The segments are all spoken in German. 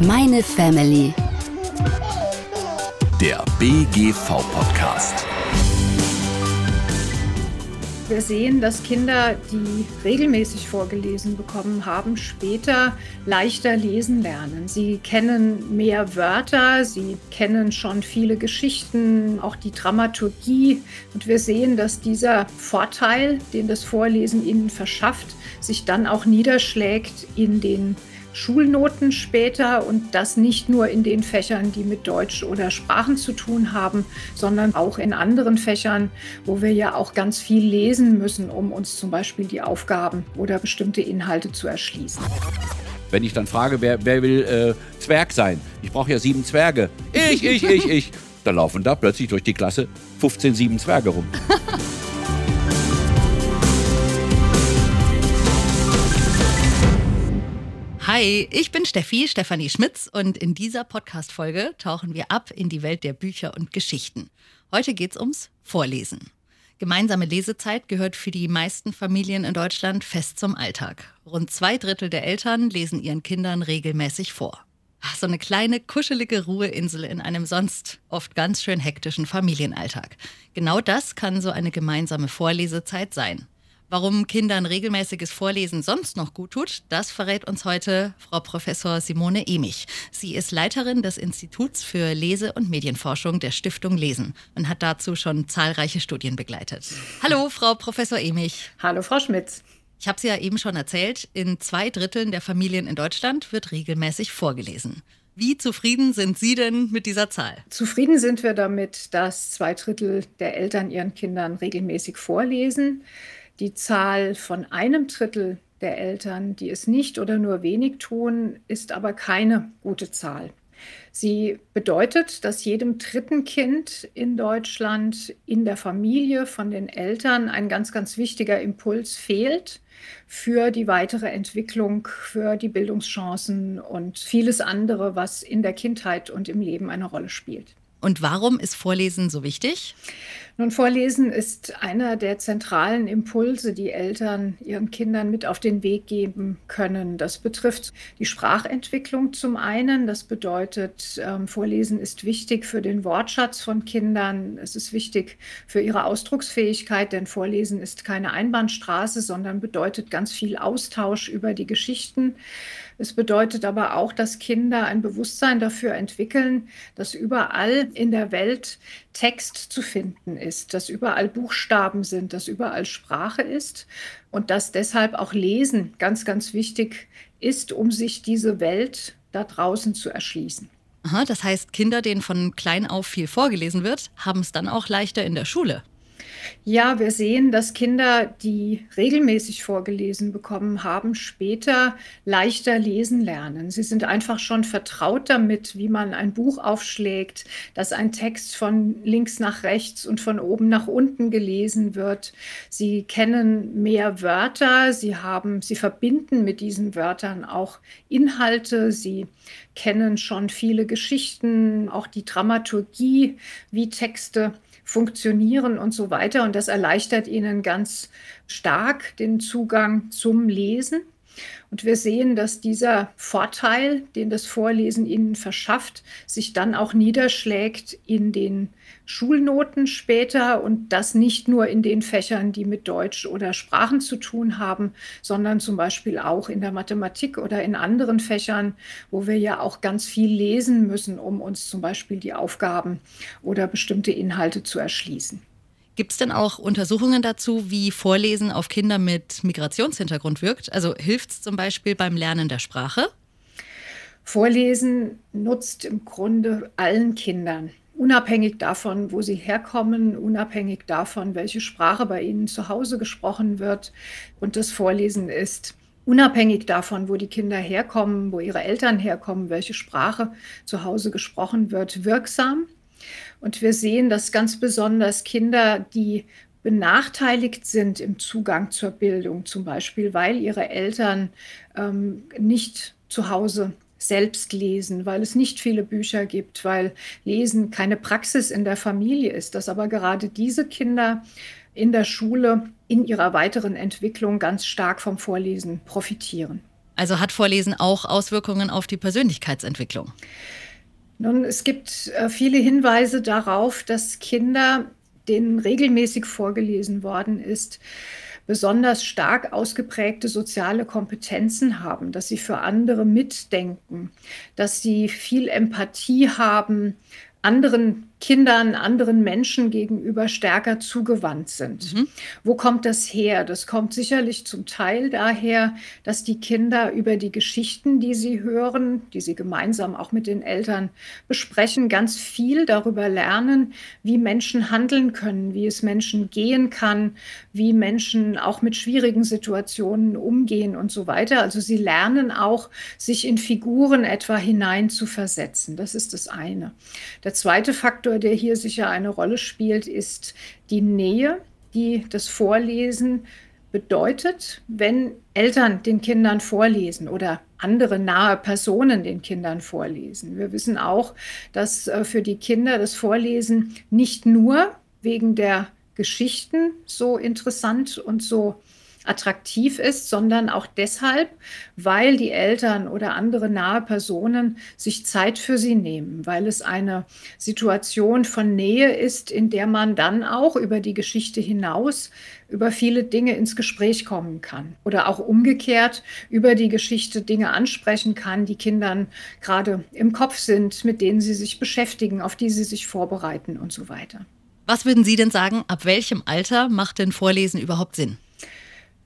Meine Family. Der BGV-Podcast. Wir sehen, dass Kinder, die regelmäßig vorgelesen bekommen haben, später leichter lesen lernen. Sie kennen mehr Wörter, sie kennen schon viele Geschichten, auch die Dramaturgie. Und wir sehen, dass dieser Vorteil, den das Vorlesen ihnen verschafft, sich dann auch niederschlägt in den Schulnoten später und das nicht nur in den Fächern, die mit Deutsch oder Sprachen zu tun haben, sondern auch in anderen Fächern, wo wir ja auch ganz viel lesen müssen, um uns zum Beispiel die Aufgaben oder bestimmte Inhalte zu erschließen. Wenn ich dann frage, wer, wer will äh, Zwerg sein? Ich brauche ja sieben Zwerge. Ich, ich, ich, ich. Da laufen da plötzlich durch die Klasse 15 sieben Zwerge rum. Hi, ich bin Steffi, Stefanie Schmitz und in dieser Podcast-Folge tauchen wir ab in die Welt der Bücher und Geschichten. Heute geht's ums Vorlesen. Gemeinsame Lesezeit gehört für die meisten Familien in Deutschland fest zum Alltag. Rund zwei Drittel der Eltern lesen ihren Kindern regelmäßig vor. Ach, so eine kleine, kuschelige Ruheinsel in einem sonst oft ganz schön hektischen Familienalltag. Genau das kann so eine gemeinsame Vorlesezeit sein. Warum Kindern regelmäßiges Vorlesen sonst noch gut tut, das verrät uns heute Frau Professor Simone Emich. Sie ist Leiterin des Instituts für Lese- und Medienforschung der Stiftung Lesen und hat dazu schon zahlreiche Studien begleitet. Hallo, Frau Professor Emich. Hallo, Frau Schmitz. Ich habe es ja eben schon erzählt, in zwei Dritteln der Familien in Deutschland wird regelmäßig vorgelesen. Wie zufrieden sind Sie denn mit dieser Zahl? Zufrieden sind wir damit, dass zwei Drittel der Eltern ihren Kindern regelmäßig vorlesen. Die Zahl von einem Drittel der Eltern, die es nicht oder nur wenig tun, ist aber keine gute Zahl. Sie bedeutet, dass jedem dritten Kind in Deutschland in der Familie von den Eltern ein ganz, ganz wichtiger Impuls fehlt für die weitere Entwicklung, für die Bildungschancen und vieles andere, was in der Kindheit und im Leben eine Rolle spielt. Und warum ist Vorlesen so wichtig? Nun, Vorlesen ist einer der zentralen Impulse, die Eltern ihren Kindern mit auf den Weg geben können. Das betrifft die Sprachentwicklung zum einen. Das bedeutet, ähm, Vorlesen ist wichtig für den Wortschatz von Kindern. Es ist wichtig für ihre Ausdrucksfähigkeit, denn Vorlesen ist keine Einbahnstraße, sondern bedeutet ganz viel Austausch über die Geschichten. Es bedeutet aber auch, dass Kinder ein Bewusstsein dafür entwickeln, dass überall in der Welt Text zu finden ist, dass überall Buchstaben sind, dass überall Sprache ist und dass deshalb auch Lesen ganz, ganz wichtig ist, um sich diese Welt da draußen zu erschließen. Aha, das heißt, Kinder, denen von klein auf viel vorgelesen wird, haben es dann auch leichter in der Schule. Ja, wir sehen, dass Kinder, die regelmäßig vorgelesen bekommen haben, später leichter lesen lernen. Sie sind einfach schon vertraut damit, wie man ein Buch aufschlägt, dass ein Text von links nach rechts und von oben nach unten gelesen wird. Sie kennen mehr Wörter, sie haben, sie verbinden mit diesen Wörtern auch Inhalte, sie kennen schon viele Geschichten, auch die Dramaturgie, wie Texte funktionieren und so weiter. Und das erleichtert ihnen ganz stark den Zugang zum Lesen. Und wir sehen, dass dieser Vorteil, den das Vorlesen ihnen verschafft, sich dann auch niederschlägt in den Schulnoten später und das nicht nur in den Fächern, die mit Deutsch oder Sprachen zu tun haben, sondern zum Beispiel auch in der Mathematik oder in anderen Fächern, wo wir ja auch ganz viel lesen müssen, um uns zum Beispiel die Aufgaben oder bestimmte Inhalte zu erschließen. Gibt es denn auch Untersuchungen dazu, wie Vorlesen auf Kinder mit Migrationshintergrund wirkt? Also hilft es zum Beispiel beim Lernen der Sprache? Vorlesen nutzt im Grunde allen Kindern, unabhängig davon, wo sie herkommen, unabhängig davon, welche Sprache bei ihnen zu Hause gesprochen wird. Und das Vorlesen ist unabhängig davon, wo die Kinder herkommen, wo ihre Eltern herkommen, welche Sprache zu Hause gesprochen wird, wirksam. Und wir sehen, dass ganz besonders Kinder, die benachteiligt sind im Zugang zur Bildung, zum Beispiel weil ihre Eltern ähm, nicht zu Hause selbst lesen, weil es nicht viele Bücher gibt, weil Lesen keine Praxis in der Familie ist, dass aber gerade diese Kinder in der Schule in ihrer weiteren Entwicklung ganz stark vom Vorlesen profitieren. Also hat Vorlesen auch Auswirkungen auf die Persönlichkeitsentwicklung? Nun, es gibt äh, viele Hinweise darauf, dass Kinder, denen regelmäßig vorgelesen worden ist, besonders stark ausgeprägte soziale Kompetenzen haben, dass sie für andere mitdenken, dass sie viel Empathie haben, anderen Kindern, anderen Menschen gegenüber stärker zugewandt sind. Mhm. Wo kommt das her? Das kommt sicherlich zum Teil daher, dass die Kinder über die Geschichten, die sie hören, die sie gemeinsam auch mit den Eltern besprechen, ganz viel darüber lernen, wie Menschen handeln können, wie es Menschen gehen kann, wie Menschen auch mit schwierigen Situationen umgehen und so weiter. Also sie lernen auch, sich in Figuren etwa hineinzuversetzen. Das ist das eine. Der zweite Faktor Faktor, der hier sicher eine Rolle spielt, ist die Nähe, die das Vorlesen bedeutet, wenn Eltern den Kindern vorlesen oder andere nahe Personen den Kindern vorlesen. Wir wissen auch, dass äh, für die Kinder das Vorlesen nicht nur wegen der Geschichten so interessant und so attraktiv ist, sondern auch deshalb, weil die Eltern oder andere nahe Personen sich Zeit für sie nehmen, weil es eine Situation von Nähe ist, in der man dann auch über die Geschichte hinaus über viele Dinge ins Gespräch kommen kann oder auch umgekehrt über die Geschichte Dinge ansprechen kann, die Kindern gerade im Kopf sind, mit denen sie sich beschäftigen, auf die sie sich vorbereiten und so weiter. Was würden Sie denn sagen, ab welchem Alter macht denn Vorlesen überhaupt Sinn?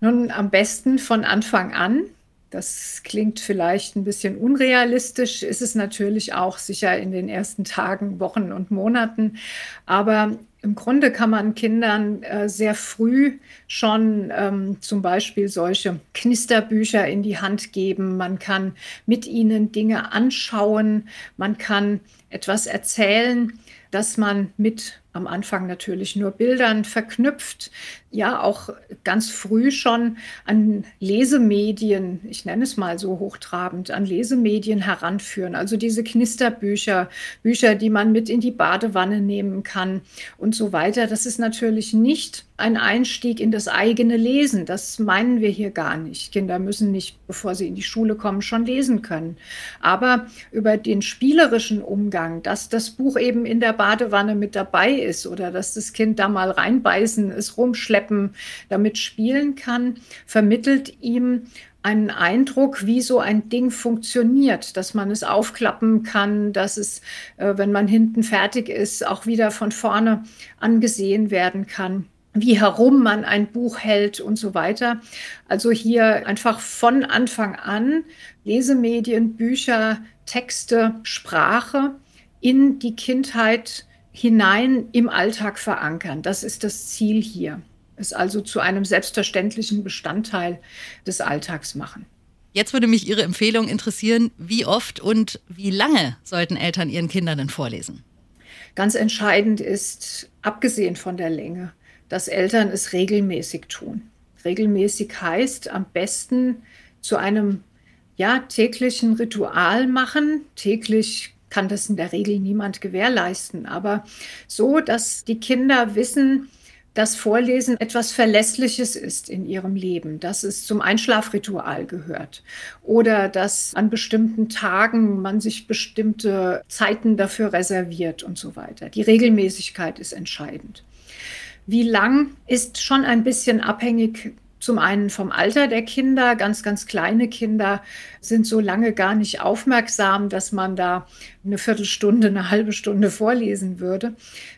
Nun, am besten von Anfang an. Das klingt vielleicht ein bisschen unrealistisch, ist es natürlich auch sicher in den ersten Tagen, Wochen und Monaten. Aber im Grunde kann man Kindern äh, sehr früh schon ähm, zum Beispiel solche Knisterbücher in die Hand geben. Man kann mit ihnen Dinge anschauen. Man kann etwas erzählen, das man mit am Anfang natürlich nur Bildern verknüpft, ja auch ganz früh schon an Lesemedien, ich nenne es mal so hochtrabend, an Lesemedien heranführen. Also diese Knisterbücher, Bücher, die man mit in die Badewanne nehmen kann und so weiter. Das ist natürlich nicht ein Einstieg in das eigene Lesen. Das meinen wir hier gar nicht. Kinder müssen nicht, bevor sie in die Schule kommen, schon lesen können. Aber über den spielerischen Umgang, dass das Buch eben in der Badewanne mit dabei ist oder dass das Kind da mal reinbeißen, es rumschleppen, damit spielen kann, vermittelt ihm einen Eindruck, wie so ein Ding funktioniert, dass man es aufklappen kann, dass es, äh, wenn man hinten fertig ist, auch wieder von vorne angesehen werden kann wie herum man ein Buch hält und so weiter. Also hier einfach von Anfang an Lesemedien, Bücher, Texte, Sprache in die Kindheit hinein im Alltag verankern. Das ist das Ziel hier. Es also zu einem selbstverständlichen Bestandteil des Alltags machen. Jetzt würde mich Ihre Empfehlung interessieren, wie oft und wie lange sollten Eltern ihren Kindern denn vorlesen? Ganz entscheidend ist, abgesehen von der Länge, dass Eltern es regelmäßig tun. Regelmäßig heißt am besten zu einem ja, täglichen Ritual machen, täglich kann das in der Regel niemand gewährleisten, aber so, dass die Kinder wissen, dass Vorlesen etwas Verlässliches ist in ihrem Leben, dass es zum Einschlafritual gehört oder dass an bestimmten Tagen man sich bestimmte Zeiten dafür reserviert und so weiter. Die Regelmäßigkeit ist entscheidend. Wie lang ist schon ein bisschen abhängig zum einen vom Alter der Kinder. Ganz, ganz kleine Kinder sind so lange gar nicht aufmerksam, dass man da eine Viertelstunde, eine halbe Stunde vorlesen würde.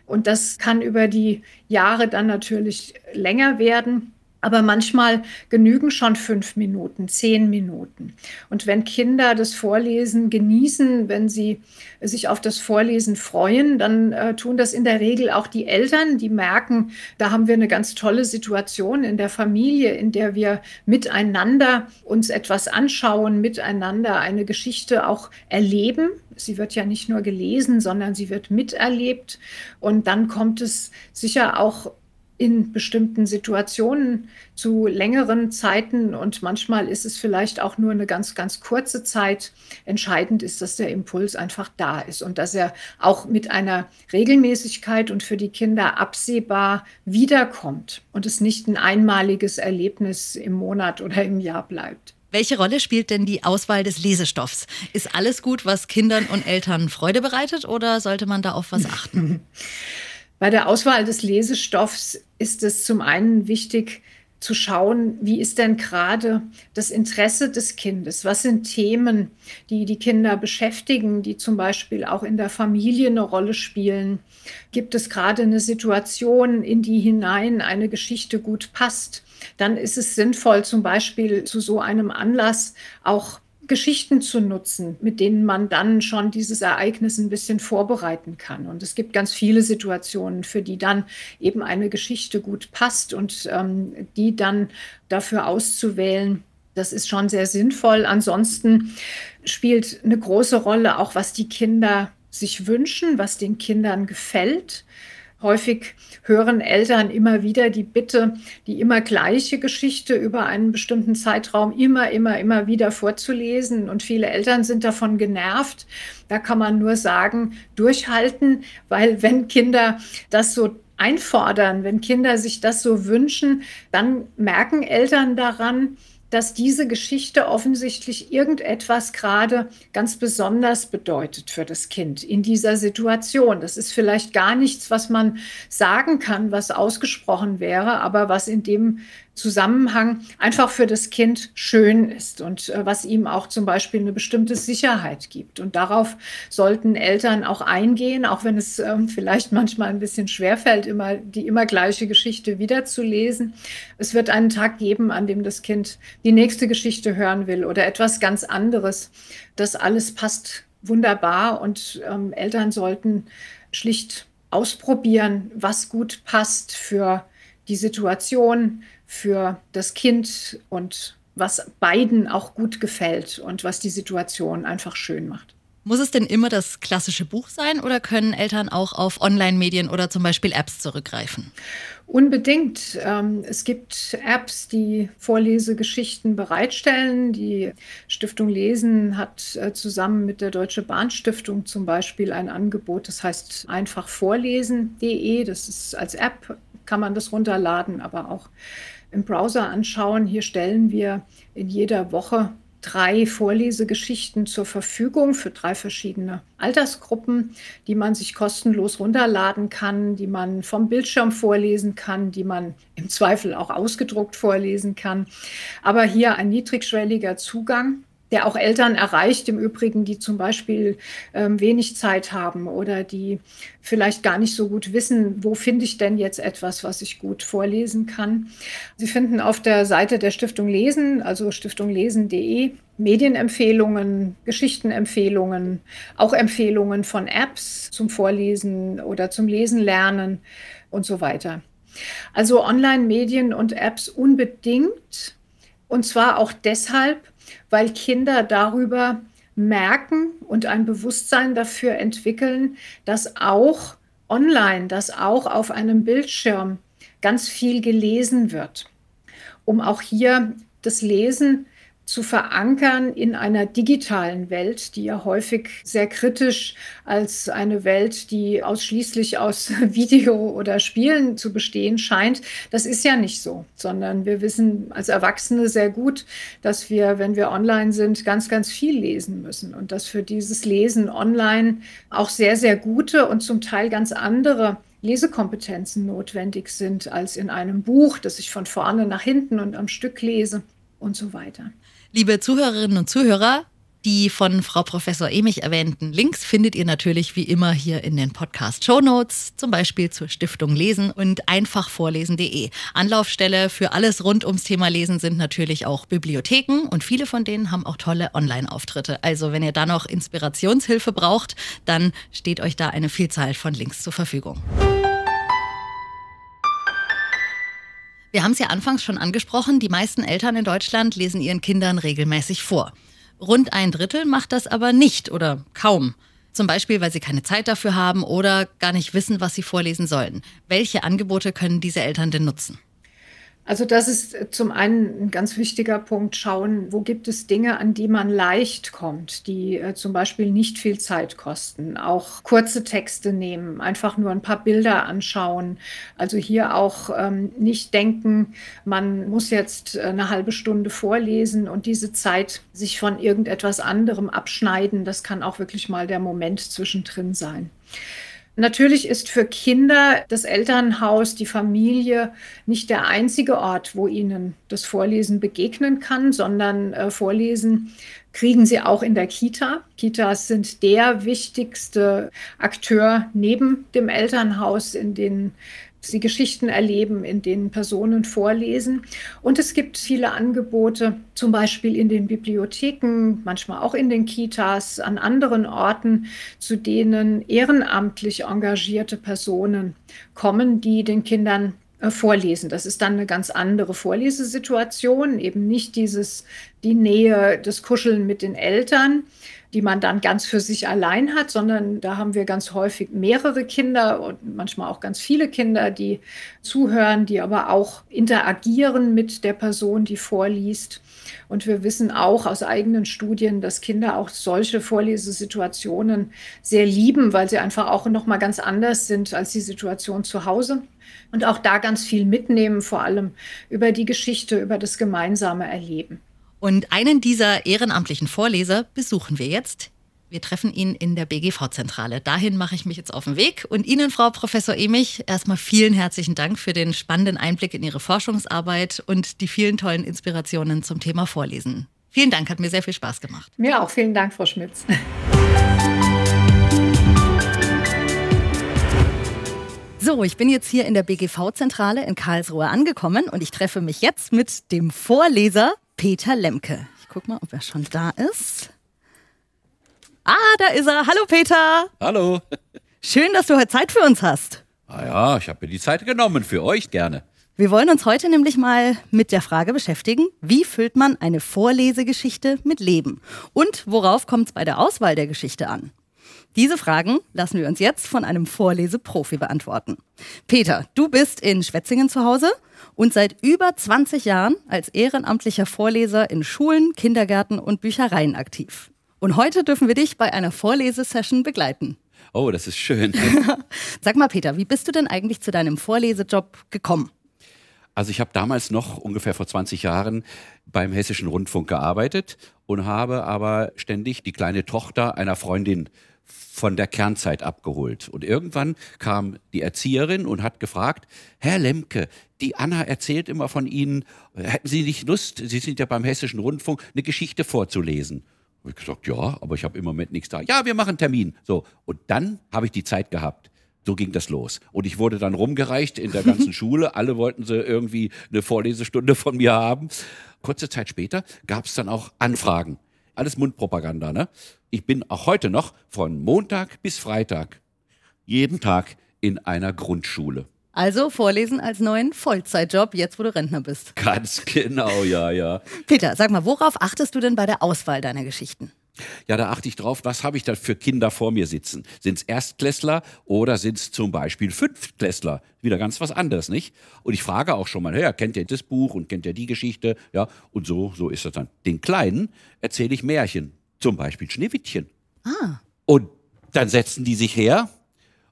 Und das kann über die Jahre dann natürlich länger werden. Aber manchmal genügen schon fünf Minuten, zehn Minuten. Und wenn Kinder das Vorlesen genießen, wenn sie sich auf das Vorlesen freuen, dann äh, tun das in der Regel auch die Eltern, die merken, da haben wir eine ganz tolle Situation in der Familie, in der wir miteinander uns etwas anschauen, miteinander eine Geschichte auch erleben. Sie wird ja nicht nur gelesen, sondern sie wird miterlebt. Und dann kommt es sicher auch in bestimmten Situationen zu längeren Zeiten und manchmal ist es vielleicht auch nur eine ganz, ganz kurze Zeit. Entscheidend ist, dass der Impuls einfach da ist und dass er auch mit einer Regelmäßigkeit und für die Kinder absehbar wiederkommt und es nicht ein einmaliges Erlebnis im Monat oder im Jahr bleibt. Welche Rolle spielt denn die Auswahl des Lesestoffs? Ist alles gut, was Kindern und Eltern Freude bereitet oder sollte man da auf was achten? Bei der Auswahl des Lesestoffs ist es zum einen wichtig, zu schauen, wie ist denn gerade das Interesse des Kindes? Was sind Themen, die die Kinder beschäftigen, die zum Beispiel auch in der Familie eine Rolle spielen? Gibt es gerade eine Situation, in die hinein eine Geschichte gut passt? Dann ist es sinnvoll, zum Beispiel zu so einem Anlass auch Geschichten zu nutzen, mit denen man dann schon dieses Ereignis ein bisschen vorbereiten kann. Und es gibt ganz viele Situationen, für die dann eben eine Geschichte gut passt und ähm, die dann dafür auszuwählen, das ist schon sehr sinnvoll. Ansonsten spielt eine große Rolle auch, was die Kinder sich wünschen, was den Kindern gefällt. Häufig hören Eltern immer wieder die Bitte, die immer gleiche Geschichte über einen bestimmten Zeitraum immer, immer, immer wieder vorzulesen. Und viele Eltern sind davon genervt. Da kann man nur sagen, durchhalten, weil wenn Kinder das so einfordern, wenn Kinder sich das so wünschen, dann merken Eltern daran, dass diese Geschichte offensichtlich irgendetwas gerade ganz besonders bedeutet für das Kind in dieser Situation. Das ist vielleicht gar nichts, was man sagen kann, was ausgesprochen wäre, aber was in dem Zusammenhang einfach für das Kind schön ist und äh, was ihm auch zum Beispiel eine bestimmte Sicherheit gibt. Und darauf sollten Eltern auch eingehen, auch wenn es ähm, vielleicht manchmal ein bisschen schwerfällt, immer die immer gleiche Geschichte wiederzulesen. Es wird einen Tag geben, an dem das Kind die nächste Geschichte hören will oder etwas ganz anderes. Das alles passt wunderbar und ähm, Eltern sollten schlicht ausprobieren, was gut passt für die Situation, für das Kind und was beiden auch gut gefällt und was die Situation einfach schön macht. Muss es denn immer das klassische Buch sein oder können Eltern auch auf Online-Medien oder zum Beispiel Apps zurückgreifen? Unbedingt. Ähm, es gibt Apps, die Vorlesegeschichten bereitstellen. Die Stiftung Lesen hat äh, zusammen mit der Deutsche Bahnstiftung zum Beispiel ein Angebot, das heißt einfach vorlesen.de. Das ist als App, kann man das runterladen, aber auch im Browser anschauen. Hier stellen wir in jeder Woche drei Vorlesegeschichten zur Verfügung für drei verschiedene Altersgruppen, die man sich kostenlos runterladen kann, die man vom Bildschirm vorlesen kann, die man im Zweifel auch ausgedruckt vorlesen kann. Aber hier ein niedrigschwelliger Zugang der auch Eltern erreicht, im Übrigen, die zum Beispiel ähm, wenig Zeit haben oder die vielleicht gar nicht so gut wissen, wo finde ich denn jetzt etwas, was ich gut vorlesen kann. Sie finden auf der Seite der Stiftung Lesen, also stiftunglesen.de, Medienempfehlungen, Geschichtenempfehlungen, auch Empfehlungen von Apps zum Vorlesen oder zum Lesen lernen und so weiter. Also Online-Medien und Apps unbedingt. Und zwar auch deshalb, weil Kinder darüber merken und ein Bewusstsein dafür entwickeln, dass auch online, dass auch auf einem Bildschirm ganz viel gelesen wird, um auch hier das Lesen zu verankern in einer digitalen Welt, die ja häufig sehr kritisch als eine Welt, die ausschließlich aus Video oder Spielen zu bestehen scheint. Das ist ja nicht so, sondern wir wissen als Erwachsene sehr gut, dass wir, wenn wir online sind, ganz, ganz viel lesen müssen und dass für dieses Lesen online auch sehr, sehr gute und zum Teil ganz andere Lesekompetenzen notwendig sind als in einem Buch, das ich von vorne nach hinten und am Stück lese und so weiter. Liebe Zuhörerinnen und Zuhörer, die von Frau Professor Emich erwähnten Links findet ihr natürlich wie immer hier in den Podcast Show Notes, zum Beispiel zur Stiftung Lesen und einfachvorlesen.de. Anlaufstelle für alles rund ums Thema Lesen sind natürlich auch Bibliotheken und viele von denen haben auch tolle Online-Auftritte. Also wenn ihr da noch Inspirationshilfe braucht, dann steht euch da eine Vielzahl von Links zur Verfügung. Wir haben es ja anfangs schon angesprochen, die meisten Eltern in Deutschland lesen ihren Kindern regelmäßig vor. Rund ein Drittel macht das aber nicht oder kaum. Zum Beispiel, weil sie keine Zeit dafür haben oder gar nicht wissen, was sie vorlesen sollen. Welche Angebote können diese Eltern denn nutzen? Also das ist äh, zum einen ein ganz wichtiger Punkt, schauen, wo gibt es Dinge, an die man leicht kommt, die äh, zum Beispiel nicht viel Zeit kosten. Auch kurze Texte nehmen, einfach nur ein paar Bilder anschauen. Also hier auch ähm, nicht denken, man muss jetzt äh, eine halbe Stunde vorlesen und diese Zeit sich von irgendetwas anderem abschneiden. Das kann auch wirklich mal der Moment zwischendrin sein. Natürlich ist für Kinder das Elternhaus, die Familie nicht der einzige Ort, wo ihnen das Vorlesen begegnen kann, sondern äh, Vorlesen kriegen sie auch in der Kita. Kitas sind der wichtigste Akteur neben dem Elternhaus, in den sie Geschichten erleben, in denen Personen vorlesen. Und es gibt viele Angebote, zum Beispiel in den Bibliotheken, manchmal auch in den Kitas, an anderen Orten, zu denen ehrenamtlich engagierte Personen kommen, die den Kindern äh, vorlesen. Das ist dann eine ganz andere Vorlesesituation, eben nicht dieses, die Nähe, das Kuscheln mit den Eltern, die man dann ganz für sich allein hat, sondern da haben wir ganz häufig mehrere Kinder und manchmal auch ganz viele Kinder, die zuhören, die aber auch interagieren mit der Person, die vorliest. Und wir wissen auch aus eigenen Studien, dass Kinder auch solche Vorlesesituationen sehr lieben, weil sie einfach auch noch mal ganz anders sind als die Situation zu Hause. Und auch da ganz viel mitnehmen, vor allem über die Geschichte, über das gemeinsame Erleben. Und einen dieser ehrenamtlichen Vorleser besuchen wir jetzt. Wir treffen ihn in der BGV-Zentrale. Dahin mache ich mich jetzt auf den Weg. Und Ihnen, Frau Professor Emich, erstmal vielen herzlichen Dank für den spannenden Einblick in Ihre Forschungsarbeit und die vielen tollen Inspirationen zum Thema Vorlesen. Vielen Dank, hat mir sehr viel Spaß gemacht. Mir auch vielen Dank, Frau Schmitz. So, ich bin jetzt hier in der BGV-Zentrale in Karlsruhe angekommen und ich treffe mich jetzt mit dem Vorleser Peter Lemke. Ich guck mal, ob er schon da ist. Ah, da ist er. Hallo Peter. Hallo. Schön, dass du heute Zeit für uns hast. Ah ja, ich habe mir die Zeit genommen, für euch gerne. Wir wollen uns heute nämlich mal mit der Frage beschäftigen, wie füllt man eine Vorlesegeschichte mit Leben? Und worauf kommt es bei der Auswahl der Geschichte an? Diese Fragen lassen wir uns jetzt von einem Vorleseprofi beantworten. Peter, du bist in Schwetzingen zu Hause und seit über 20 Jahren als ehrenamtlicher Vorleser in Schulen, Kindergärten und Büchereien aktiv. Und heute dürfen wir dich bei einer Vorlesesession begleiten. Oh, das ist schön. Sag mal, Peter, wie bist du denn eigentlich zu deinem Vorlesejob gekommen? Also ich habe damals noch ungefähr vor 20 Jahren beim Hessischen Rundfunk gearbeitet und habe aber ständig die kleine Tochter einer Freundin von der Kernzeit abgeholt. Und irgendwann kam die Erzieherin und hat gefragt, Herr Lemke, die Anna erzählt immer von Ihnen, hätten Sie nicht Lust, Sie sind ja beim Hessischen Rundfunk, eine Geschichte vorzulesen? Habe ich gesagt, ja, aber ich habe im Moment nichts da. Ja, wir machen einen Termin. So, und dann habe ich die Zeit gehabt. So ging das los. Und ich wurde dann rumgereicht in der ganzen Schule. Alle wollten sie irgendwie eine Vorlesestunde von mir haben. Kurze Zeit später gab es dann auch Anfragen. Alles Mundpropaganda, ne? Ich bin auch heute noch von Montag bis Freitag jeden Tag in einer Grundschule. Also Vorlesen als neuen Vollzeitjob, jetzt wo du Rentner bist. Ganz genau, ja, ja. Peter, sag mal, worauf achtest du denn bei der Auswahl deiner Geschichten? Ja, da achte ich drauf, was habe ich da für Kinder vor mir sitzen? Sind es Erstklässler oder sind es zum Beispiel Fünftklässler? Wieder ganz was anderes, nicht? Und ich frage auch schon mal, ja, kennt ihr das Buch und kennt ihr die Geschichte? Ja, und so, so ist das dann. Den Kleinen erzähle ich Märchen, zum Beispiel Schneewittchen. Ah. Und dann setzen die sich her.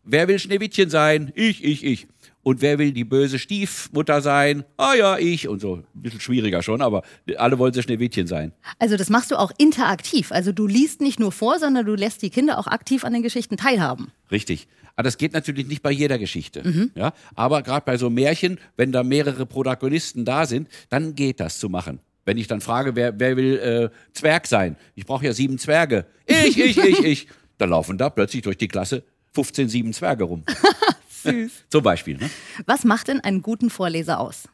Wer will Schneewittchen sein? Ich, ich, ich. Und wer will die böse Stiefmutter sein? Ah ja, ich und so. Ein bisschen schwieriger schon, aber alle wollen sie Schneewittchen sein. Also das machst du auch interaktiv. Also du liest nicht nur vor, sondern du lässt die Kinder auch aktiv an den Geschichten teilhaben. Richtig. Aber das geht natürlich nicht bei jeder Geschichte. Ja? Aber gerade bei so Märchen, wenn da mehrere Protagonisten da sind, dann geht das zu machen. Wenn ich dann frage, wer, wer will äh, Zwerg sein? Ich brauche ja sieben Zwerge. Ich, ich, ich, ich. Dann laufen da plötzlich durch die Klasse 15 sieben Zwerge rum. Süß. Zum Beispiel. Ne? Was macht denn einen guten Vorleser aus?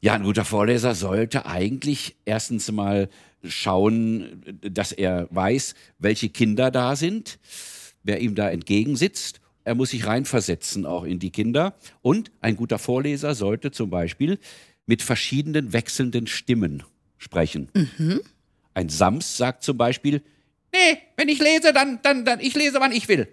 Ja, ein guter Vorleser sollte eigentlich erstens mal schauen, dass er weiß, welche Kinder da sind, wer ihm da entgegensitzt. Er muss sich reinversetzen auch in die Kinder. Und ein guter Vorleser sollte zum Beispiel mit verschiedenen wechselnden Stimmen sprechen. Ein Sams sagt zum Beispiel, nee, wenn ich lese, dann, dann, dann, ich lese, wann ich will.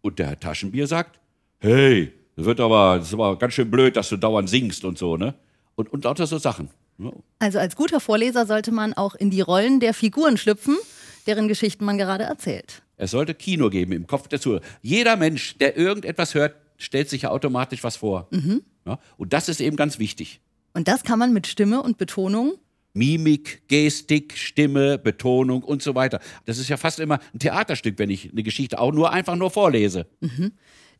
Und der Herr Taschenbier sagt, hey, das wird aber, das ist aber ganz schön blöd, dass du dauernd singst und so, ne? und, und lauter so Sachen. Ja. Also als guter Vorleser sollte man auch in die Rollen der Figuren schlüpfen, deren Geschichten man gerade erzählt. Es sollte Kino geben im Kopf der Zuhörer. Jeder Mensch, der irgendetwas hört, stellt sich ja automatisch was vor. Ja, und das ist eben ganz wichtig. Und das kann man mit Stimme und Betonung. Mimik, Gestik, Stimme, Betonung und so weiter. Das ist ja fast immer ein Theaterstück, wenn ich eine Geschichte auch nur einfach nur vorlese.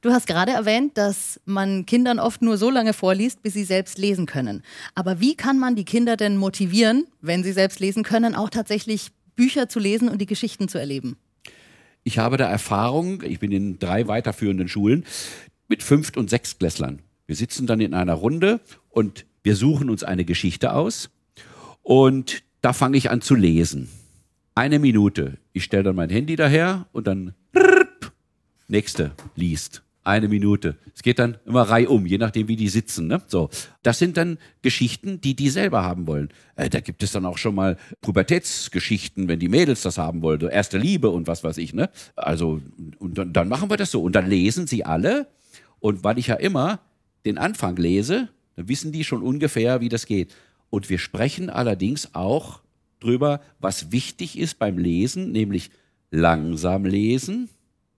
Du hast gerade erwähnt, dass man Kindern oft nur so lange vorliest, bis sie selbst lesen können. Aber wie kann man die Kinder denn motivieren, wenn sie selbst lesen können, auch tatsächlich Bücher zu lesen und die Geschichten zu erleben? Ich habe da Erfahrung, ich bin in drei weiterführenden Schulen mit Fünft- und Sechstklässlern. Wir sitzen dann in einer Runde und wir suchen uns eine Geschichte aus und da fange ich an zu lesen. Eine Minute. Ich stelle dann mein Handy daher und dann nächste liest. Eine Minute. Es geht dann immer reihum, je nachdem, wie die sitzen. Ne? So, das sind dann Geschichten, die die selber haben wollen. Äh, da gibt es dann auch schon mal Pubertätsgeschichten, wenn die Mädels das haben wollen, so erste Liebe und was weiß ich. Ne? Also und dann, dann machen wir das so und dann lesen sie alle. Und weil ich ja immer den Anfang lese, dann wissen die schon ungefähr, wie das geht. Und wir sprechen allerdings auch drüber, was wichtig ist beim Lesen, nämlich langsam lesen,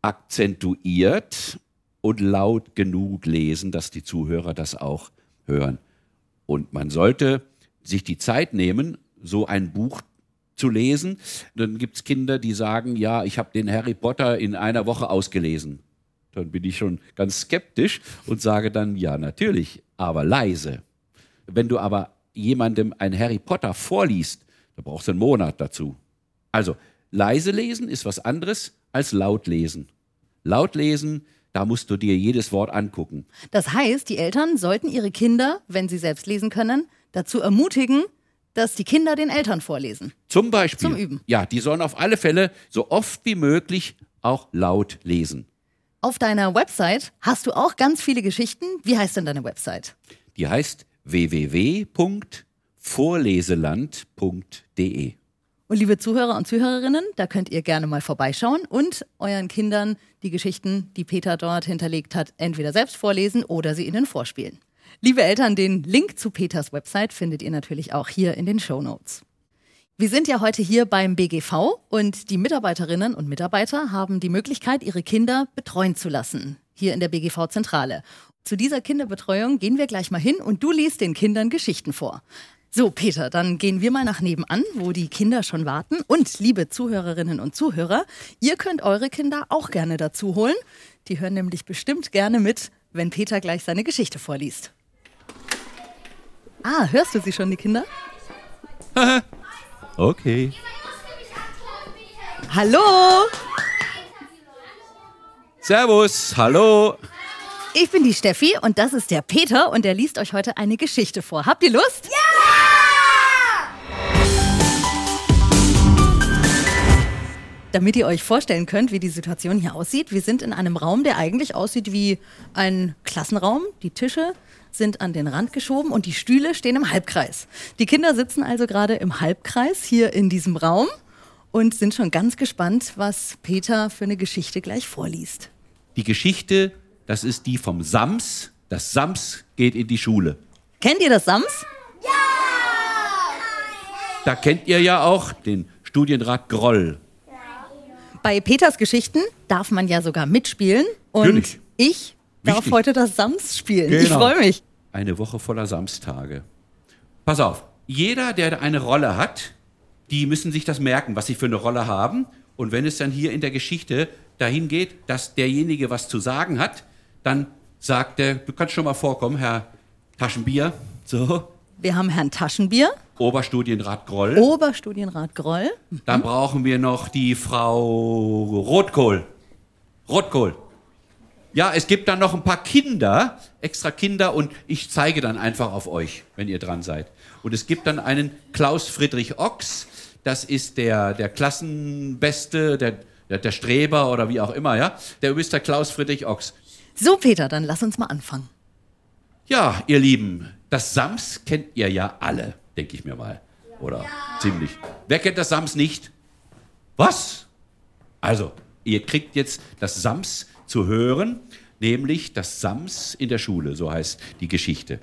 akzentuiert und laut genug lesen, dass die Zuhörer das auch hören. Und man sollte sich die Zeit nehmen, so ein Buch zu lesen. Dann gibt es Kinder, die sagen, ja, ich habe den Harry Potter in einer Woche ausgelesen. Dann bin ich schon ganz skeptisch und sage dann, ja, natürlich, aber leise. Wenn du aber jemandem ein Harry Potter vorliest, da brauchst du einen Monat dazu. Also, leise lesen ist was anderes als laut lesen. Laut lesen, da musst du dir jedes Wort angucken. Das heißt, die Eltern sollten ihre Kinder, wenn sie selbst lesen können, dazu ermutigen, dass die Kinder den Eltern vorlesen. Zum Beispiel. Zum Üben. Ja, die sollen auf alle Fälle so oft wie möglich auch laut lesen. Auf deiner Website hast du auch ganz viele Geschichten. Wie heißt denn deine Website? Die heißt www.vorleseland.de. Und liebe Zuhörer und Zuhörerinnen, da könnt ihr gerne mal vorbeischauen und euren Kindern die Geschichten, die Peter dort hinterlegt hat, entweder selbst vorlesen oder sie ihnen vorspielen. Liebe Eltern, den Link zu Peters Website findet ihr natürlich auch hier in den Show Notes. Wir sind ja heute hier beim BGV und die Mitarbeiterinnen und Mitarbeiter haben die Möglichkeit, ihre Kinder betreuen zu lassen, hier in der BGV-Zentrale. Zu dieser Kinderbetreuung gehen wir gleich mal hin und du liest den Kindern Geschichten vor. So, Peter, dann gehen wir mal nach nebenan, wo die Kinder schon warten. Und liebe Zuhörerinnen und Zuhörer, ihr könnt eure Kinder auch gerne dazu holen. Die hören nämlich bestimmt gerne mit, wenn Peter gleich seine Geschichte vorliest. Ah, hörst du sie schon, die Kinder? Okay. Hallo, Servus, hallo. ich bin die Steffi und das ist der Peter und der liest euch heute eine Geschichte vor. Habt ihr Lust? Ja! Damit ihr euch vorstellen könnt, wie die Situation hier aussieht, wir sind in einem Raum, der eigentlich aussieht wie ein Klassenraum. Die Tische sind an den Rand geschoben und die Stühle stehen im Halbkreis. Die Kinder sitzen also gerade im Halbkreis hier in diesem Raum und sind schon ganz gespannt, was Peter für eine Geschichte gleich vorliest. Die Geschichte, das ist die vom Sams. Das Sams geht in die Schule. Kennt ihr das Sams? Da kennt ihr ja auch den Studienrat Groll. Bei Peters Geschichten darf man ja sogar mitspielen. Und Natürlich. ich darf Wichtig. heute das Sams spielen. Ich Genau. freue mich. Eine Woche voller Samstage. Pass auf, jeder, der eine Rolle hat, die müssen sich das merken, was sie für eine Rolle haben. Und wenn es dann hier in der Geschichte dahin geht, dass derjenige was zu sagen hat, dann sagt er, du kannst schon mal vorkommen, Herr Taschenbier, so, Wir haben Herrn Taschenbier, Oberstudienrat Groll. Oberstudienrat Groll. Dann brauchen wir noch die Frau Rotkohl. Rotkohl. Ja, es gibt dann noch ein paar Kinder, extra Kinder, und ich zeige dann einfach auf euch, wenn ihr dran seid. Und es gibt dann einen Klaus Friedrich Ochs, das ist der, der Klassenbeste, der, der, der Streber oder wie auch immer, ja. Der ist der Klaus Friedrich Ochs. So, Peter, dann lass uns mal anfangen. Ja, ihr Lieben, das Sams kennt ihr ja alle, denke ich mir mal. Oder ziemlich. Wer kennt das Sams nicht? Was? Also, ihr kriegt jetzt das Sams zu hören, nämlich das Sams in der Schule, so heißt die Geschichte.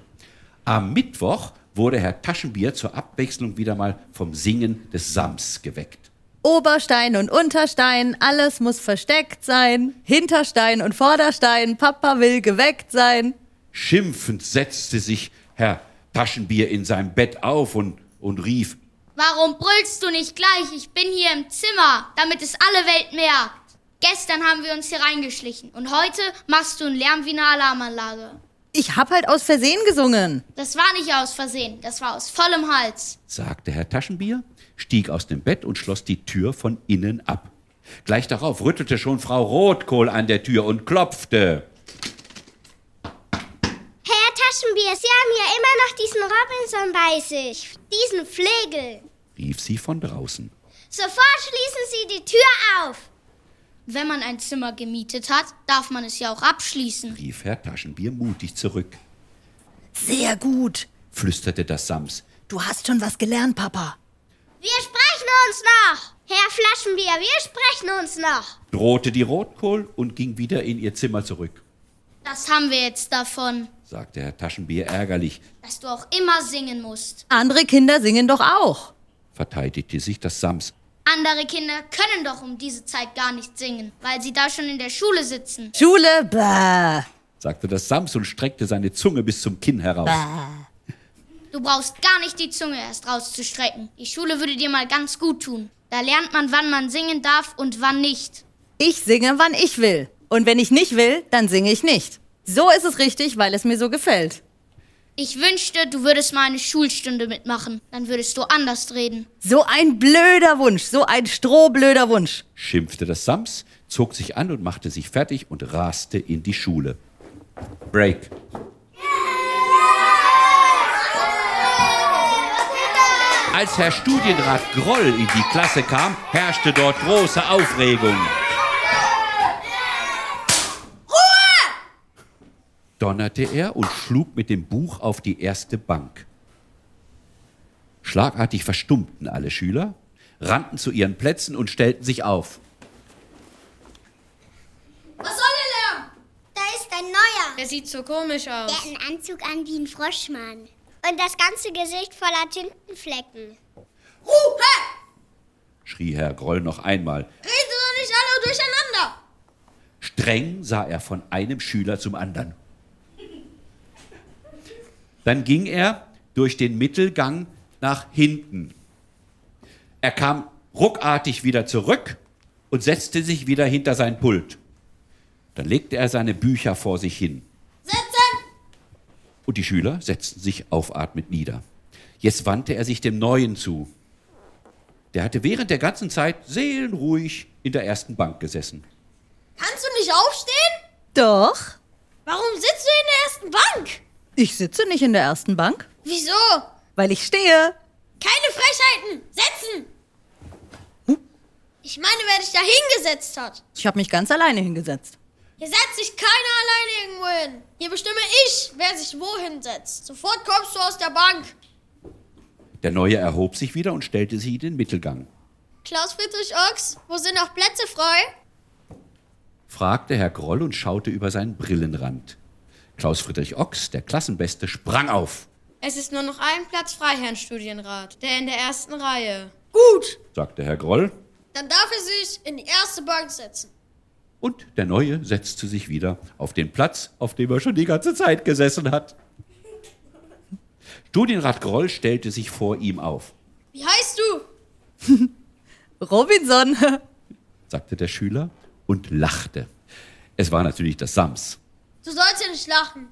Am Mittwoch wurde Herr Taschenbier zur Abwechslung wieder mal vom Singen des Sams geweckt. Oberstein und Unterstein, alles muss versteckt sein. Hinterstein und Vorderstein, Papa will geweckt sein. Schimpfend setzte sich Herr Taschenbier in seinem Bett auf und, und rief, Warum brüllst du nicht gleich? Ich bin hier im Zimmer, damit es alle Welt merkt. Gestern haben wir uns hier reingeschlichen und heute machst du einen Lärm wie eine Alarmanlage. Ich hab halt aus Versehen gesungen. Das war nicht aus Versehen, das war aus vollem Hals. sagte Herr Taschenbier, stieg aus dem Bett und schloss die Tür von innen ab. Gleich darauf rüttelte schon Frau Rotkohl an der Tür und klopfte. Herr Taschenbier, Sie haben ja immer noch diesen Robinson bei sich. Diesen Flegel. rief sie von draußen. Sofort schließen Sie die Tür auf. Wenn man ein Zimmer gemietet hat, darf man es ja auch abschließen. rief Herr Taschenbier mutig zurück, Sehr gut. flüsterte das Sams. Du hast schon was gelernt, Papa. Wir sprechen uns noch. Herr Flaschenbier, wir sprechen uns noch. drohte die Rotkohl und ging wieder in ihr Zimmer zurück, Das haben wir jetzt davon, sagte Herr Taschenbier ärgerlich, dass du auch immer singen musst. Andere Kinder singen doch auch. verteidigte sich das Sams. Andere Kinder können doch um diese Zeit gar nicht singen, weil sie da schon in der Schule sitzen. Schule, bäh. sagte das Sams und streckte seine Zunge bis zum Kinn heraus. Du brauchst gar nicht die Zunge erst rauszustrecken. Die Schule würde dir mal ganz gut tun. Da lernt man, wann man singen darf und wann nicht. Ich singe, wann ich will. Und wenn ich nicht will, dann singe ich nicht. So ist es richtig, weil es mir so gefällt. Ich wünschte, du würdest mal eine Schulstunde mitmachen. Dann würdest du anders reden. So ein blöder Wunsch, so ein strohblöder Wunsch. schimpfte das Sams, zog sich an und machte sich fertig und raste in die Schule. Break. Als Herr Studienrat Groll in die Klasse kam, herrschte dort große Aufregung. Donnerte er und schlug mit dem Buch auf die erste Bank. Schlagartig verstummten alle Schüler, rannten zu ihren Plätzen und stellten sich auf. Was soll der Lärm? Da ist ein neuer. Der sieht so komisch Der aus. hat einen Anzug an wie ein Froschmann. Und das ganze Gesicht voller Tintenflecken. Ruhe! schrie Herr Groll noch einmal. Rede doch nicht alle durcheinander! Streng sah er von einem Schüler zum anderen. Dann ging er durch den Mittelgang nach hinten. Er kam ruckartig wieder zurück und setzte sich wieder hinter sein Pult. Dann legte er seine Bücher vor sich hin. Sitzen! Und die Schüler setzten sich aufatmend nieder. Jetzt wandte er sich dem Neuen zu. Der hatte während der ganzen Zeit seelenruhig in der ersten Bank gesessen. Kannst du nicht aufstehen? Doch. Warum sitzt du in der ersten Bank? Ich sitze nicht in der ersten Bank, Wieso? weil ich stehe. Keine Frechheiten! Setzen! Ich meine, wer dich da hingesetzt hat. Ich habe mich ganz alleine hingesetzt. Hier setzt sich keiner alleine irgendwo hin. Hier bestimme ich, wer sich wohin setzt. Sofort kommst du aus der Bank. Der Neue erhob sich wieder und stellte sich in den Mittelgang. Klaus Friedrich Ochs, wo sind noch Plätze frei? fragte Herr Groll und schaute über seinen Brillenrand. Klaus Friedrich Ochs, der Klassenbeste, sprang auf, Es ist nur noch ein Platz frei, Herrn Studienrat. Der in der ersten Reihe. Gut, sagte Herr Groll, dann darf er sich in die erste Bank setzen. und der Neue setzte sich wieder auf den Platz, auf dem er schon die ganze Zeit gesessen hat. Studienrat Groll stellte sich vor ihm auf, Wie heißt du? Robinson. sagte der Schüler und lachte. Es war natürlich das Sams, Du sollst ja nicht lachen,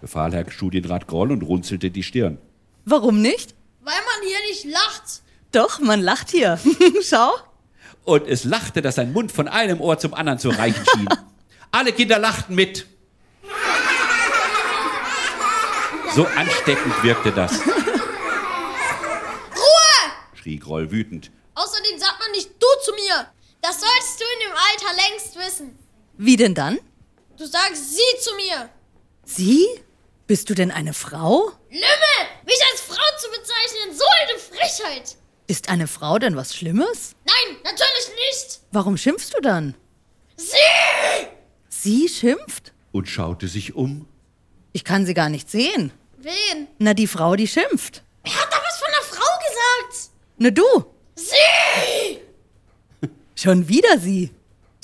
befahl Herr Studienrat Groll und runzelte die Stirn. Warum nicht? weil man hier nicht lacht. Doch, man lacht hier. Schau. Und es lachte, dass sein Mund von einem Ohr zum anderen zu reichen schien. Alle Kinder lachten mit. So ansteckend wirkte das. Ruhe! schrie Groll wütend. Außerdem sagt man nicht du zu mir. Das solltest du in dem Alter längst wissen. Wie denn dann? Du sagst sie zu mir. Sie? Bist du denn eine Frau? Lümmel! Mich als Frau zu bezeichnen, so eine Frechheit! Ist eine Frau denn was Schlimmes? Nein, natürlich nicht! Warum schimpfst du dann? Sie! Sie schimpft? Und schaute sich um. Ich kann sie gar nicht sehen. Wen? Na, die Frau, die schimpft. Ne, du? Sie! Schon wieder sie.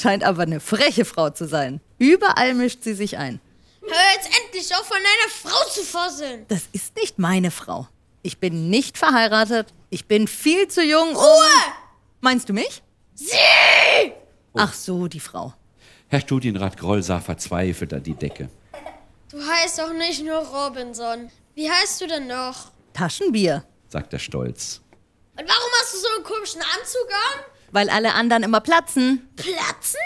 Scheint aber eine freche Frau zu sein. Überall mischt sie sich ein. Hör jetzt endlich auf, von deiner Frau zu fosseln. Das ist nicht meine Frau. Ich bin nicht verheiratet. Ich bin viel zu jung. Ruhe! Meinst du mich? Sie! Ach so, die Frau. Herr Studienrat Groll sah verzweifelt an die Decke. Du heißt doch nicht nur Robinson. Wie heißt du denn noch? Taschenbier. sagt er stolz. Und warum hast du so einen komischen Anzug an? Weil alle anderen immer platzen. Platzen?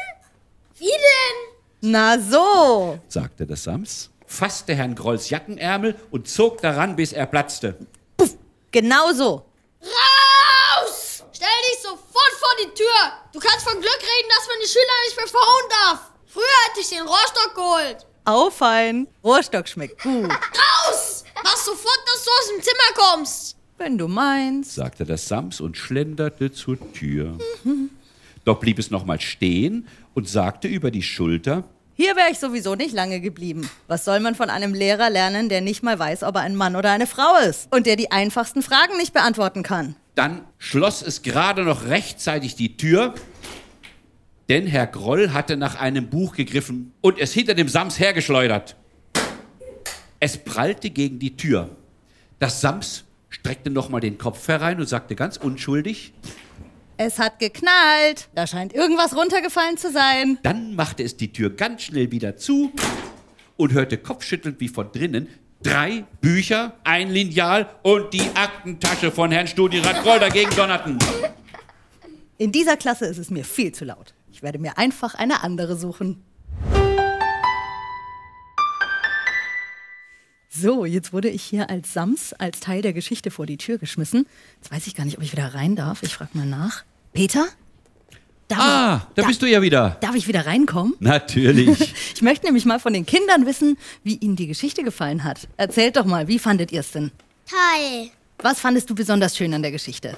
Wie denn? Na so. sagte der Sams, fasste Herrn Grolls Jackenärmel und zog daran, bis er platzte. Genau so. Raus! Stell dich sofort vor die Tür. Du kannst von Glück reden, dass man die Schüler nicht mehr verhauen darf. Früher hätte ich den Rohrstock geholt. Au fein. Rohrstock schmeckt gut. Raus! Mach sofort, dass du aus dem Zimmer kommst. Wenn du meinst. sagte der Sams und schlenderte zur Tür. Doch blieb es nochmal stehen und sagte über die Schulter, Hier wäre ich sowieso nicht lange geblieben. Was soll man von einem Lehrer lernen, der nicht mal weiß, ob er ein Mann oder eine Frau ist? Und der die einfachsten Fragen nicht beantworten kann? Dann schloss es gerade noch rechtzeitig die Tür, denn Herr Groll hatte nach einem Buch gegriffen und es hinter dem Sams hergeschleudert. Es prallte gegen die Tür. Das Sams streckte nochmal den Kopf herein und sagte ganz unschuldig, Es hat geknallt. Da scheint irgendwas runtergefallen zu sein. dann machte es die Tür ganz schnell wieder zu und hörte kopfschüttelnd wie von drinnen drei Bücher, ein Lineal und die Aktentasche von Herrn Studienrat Groll dagegen donnerten. In dieser Klasse ist es mir viel zu laut. Ich werde mir einfach eine andere suchen. So, jetzt wurde ich hier als Sams, als Teil der Geschichte vor die Tür geschmissen. Jetzt weiß ich gar nicht, ob ich wieder rein darf. Ich frage mal nach. Peter? Darf, Ah, da bist du ja wieder. darf ich wieder reinkommen? Natürlich. Ich möchte nämlich mal von den Kindern wissen, wie ihnen die Geschichte gefallen hat. Erzählt doch mal, wie fandet ihr es denn? Toll, Was fandest du besonders schön an der Geschichte?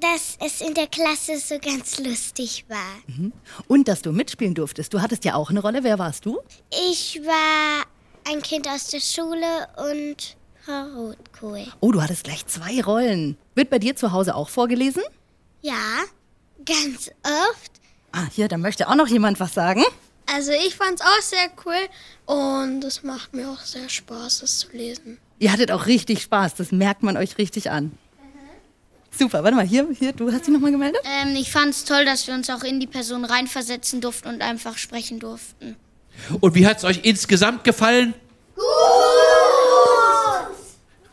dass es in der Klasse so ganz lustig war. Und dass du mitspielen durftest. Du hattest ja auch eine Rolle. Wer warst du? Ich war ein Kind aus der Schule und Frau Rotkohl. Oh, du hattest gleich zwei Rollen. Wird bei dir zu Hause auch vorgelesen? Ja, ganz oft. Ah, hier, da möchte auch noch jemand was sagen. Also ich fand's auch sehr cool und es macht mir auch sehr Spaß, es zu lesen. Ihr hattet auch richtig Spaß, das merkt man euch richtig an. Super, warte mal, hier, hier, du hast dich nochmal gemeldet? Ähm, ich fand's toll, dass wir uns auch in die Person reinversetzen durften und einfach sprechen durften. Und wie hat es euch insgesamt gefallen?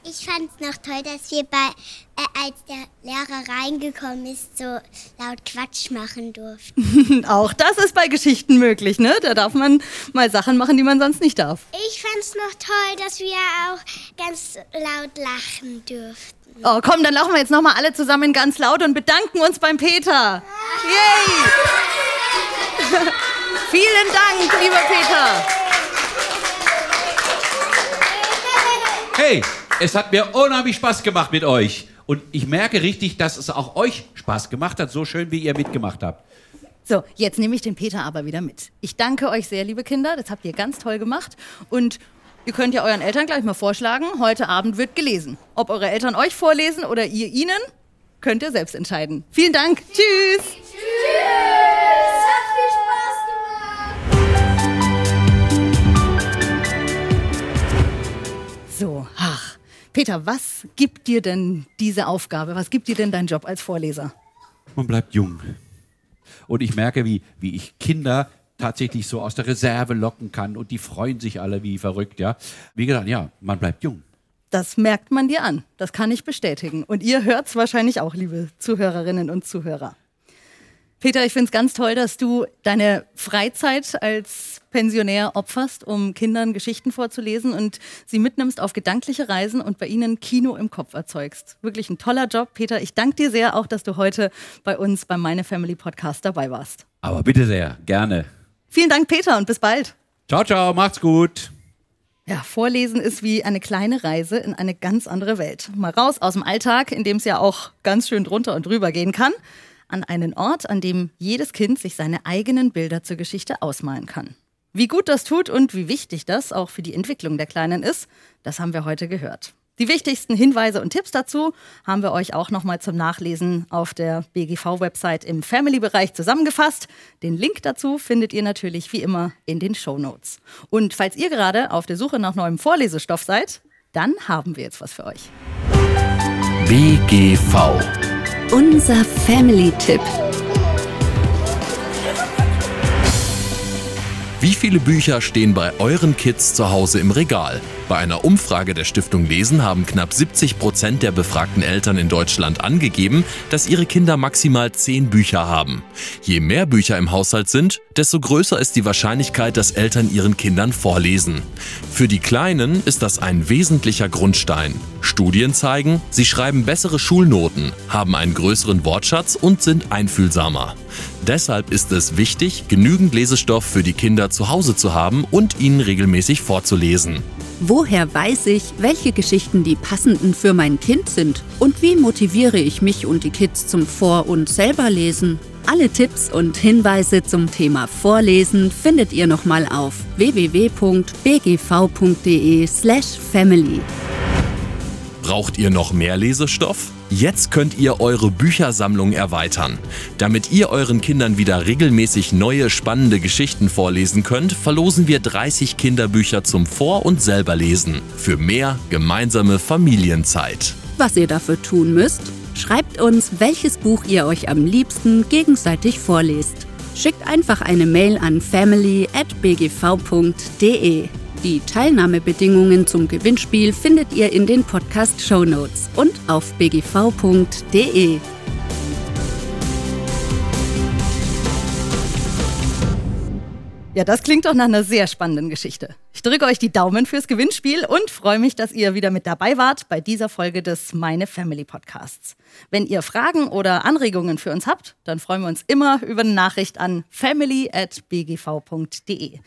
Ich fand es noch toll, dass wir bei, äh, als der Lehrer reingekommen ist, so laut Quatsch machen durften. Auch das ist bei Geschichten möglich, ne? Da darf man mal Sachen machen, die man sonst nicht darf. Ich fand es noch toll, dass wir auch ganz laut lachen durften. Oh, komm, dann laufen wir jetzt nochmal alle zusammen ganz laut und bedanken uns beim Peter. Yay! Vielen Dank, lieber Peter. Hey, es hat mir unheimlich Spaß gemacht mit euch. Und ich merke richtig, dass es auch euch Spaß gemacht hat, so schön wie ihr mitgemacht habt. So, jetzt nehme ich den Peter aber wieder mit. Ich danke euch sehr, liebe Kinder. Das habt ihr ganz toll gemacht. Und ihr könnt ja euren Eltern gleich mal vorschlagen, heute Abend wird gelesen. Ob eure Eltern euch vorlesen oder ihr ihnen, könnt ihr selbst entscheiden. Vielen Dank. Tschüss. Es Peter, was gibt dir denn diese Aufgabe? Was gibt dir denn dein Job als Vorleser? Man bleibt jung. Und ich merke, wie, wie ich Kinder tatsächlich so aus der Reserve locken kann und die freuen sich alle wie verrückt, ja. Wie gesagt, ja, man bleibt jung. Das merkt man dir an. Das kann ich bestätigen. Und ihr hört's wahrscheinlich auch, liebe Zuhörerinnen und Zuhörer. Peter, ich finde es ganz toll, dass du deine Freizeit als Pensionär opferst, um Kindern Geschichten vorzulesen und sie mitnimmst auf gedankliche Reisen und bei ihnen Kino im Kopf erzeugst. Wirklich ein toller Job, Peter. Ich danke dir sehr auch, dass du heute bei uns beim Meine Family Podcast dabei warst. Aber bitte sehr, gerne. Vielen Dank, Peter, und bis bald. Ciao, ciao, macht's gut. Ja, Vorlesen ist wie eine kleine Reise in eine ganz andere Welt. Mal raus aus dem Alltag, in dem es ja auch ganz schön drunter und drüber gehen kann, an einen Ort, an dem jedes Kind sich seine eigenen Bilder zur Geschichte ausmalen kann. Wie gut das tut und wie wichtig das auch für die Entwicklung der Kleinen ist, das haben wir heute gehört. Die wichtigsten Hinweise und Tipps dazu haben wir euch auch nochmal zum Nachlesen auf der BGV-Website im Family-Bereich zusammengefasst. Den Link dazu findet ihr natürlich wie immer in den Show Notes. Und falls ihr gerade auf der Suche nach neuem Vorlesestoff seid, dann haben wir jetzt was für euch. BGV. Unser Family-Tipp. Wie viele Bücher stehen bei euren Kids zu Hause im Regal? Bei einer Umfrage der Stiftung Lesen haben knapp 70 Prozent der befragten Eltern in Deutschland angegeben, dass ihre Kinder maximal zehn Bücher haben. Je mehr Bücher im Haushalt sind, desto größer ist die Wahrscheinlichkeit, dass Eltern ihren Kindern vorlesen. Für die Kleinen ist das ein wesentlicher Grundstein. Studien zeigen, sie schreiben bessere Schulnoten, haben einen größeren Wortschatz und sind einfühlsamer. Deshalb ist es wichtig, genügend Lesestoff für die Kinder zu Hause zu haben und ihnen regelmäßig vorzulesen. Woher weiß ich, welche Geschichten die passenden für mein Kind sind? Und wie motiviere ich mich und die Kids zum Vor- und selberlesen? Alle Tipps und Hinweise zum Thema Vorlesen findet ihr nochmal auf www.bgv.de/family. Braucht ihr noch mehr Lesestoff? Jetzt könnt ihr eure Büchersammlung erweitern. Damit ihr euren Kindern wieder regelmäßig neue spannende Geschichten vorlesen könnt, verlosen wir 30 Kinderbücher zum Vor- und Selberlesen für mehr gemeinsame Familienzeit. Was ihr dafür tun müsst? Schreibt uns, welches Buch ihr euch am liebsten gegenseitig vorlest. Schickt einfach eine Mail an family@bgv.de. Die Teilnahmebedingungen zum Gewinnspiel findet ihr in den Podcast Show Notes und auf bgv.de. Ja, das klingt doch nach einer sehr spannenden Geschichte. Ich drücke euch die Daumen fürs Gewinnspiel und freue mich, dass ihr wieder mit dabei wart bei dieser Folge des Meine Family Podcasts. Wenn ihr Fragen oder Anregungen für uns habt, dann freuen wir uns immer über eine Nachricht an family@bgv.de.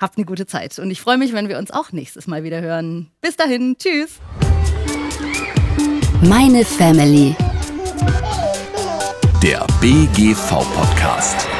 Habt eine gute Zeit und ich freue mich, wenn wir uns auch nächstes Mal wieder hören. Bis dahin, tschüss. Meine Family. Der BGV-Podcast.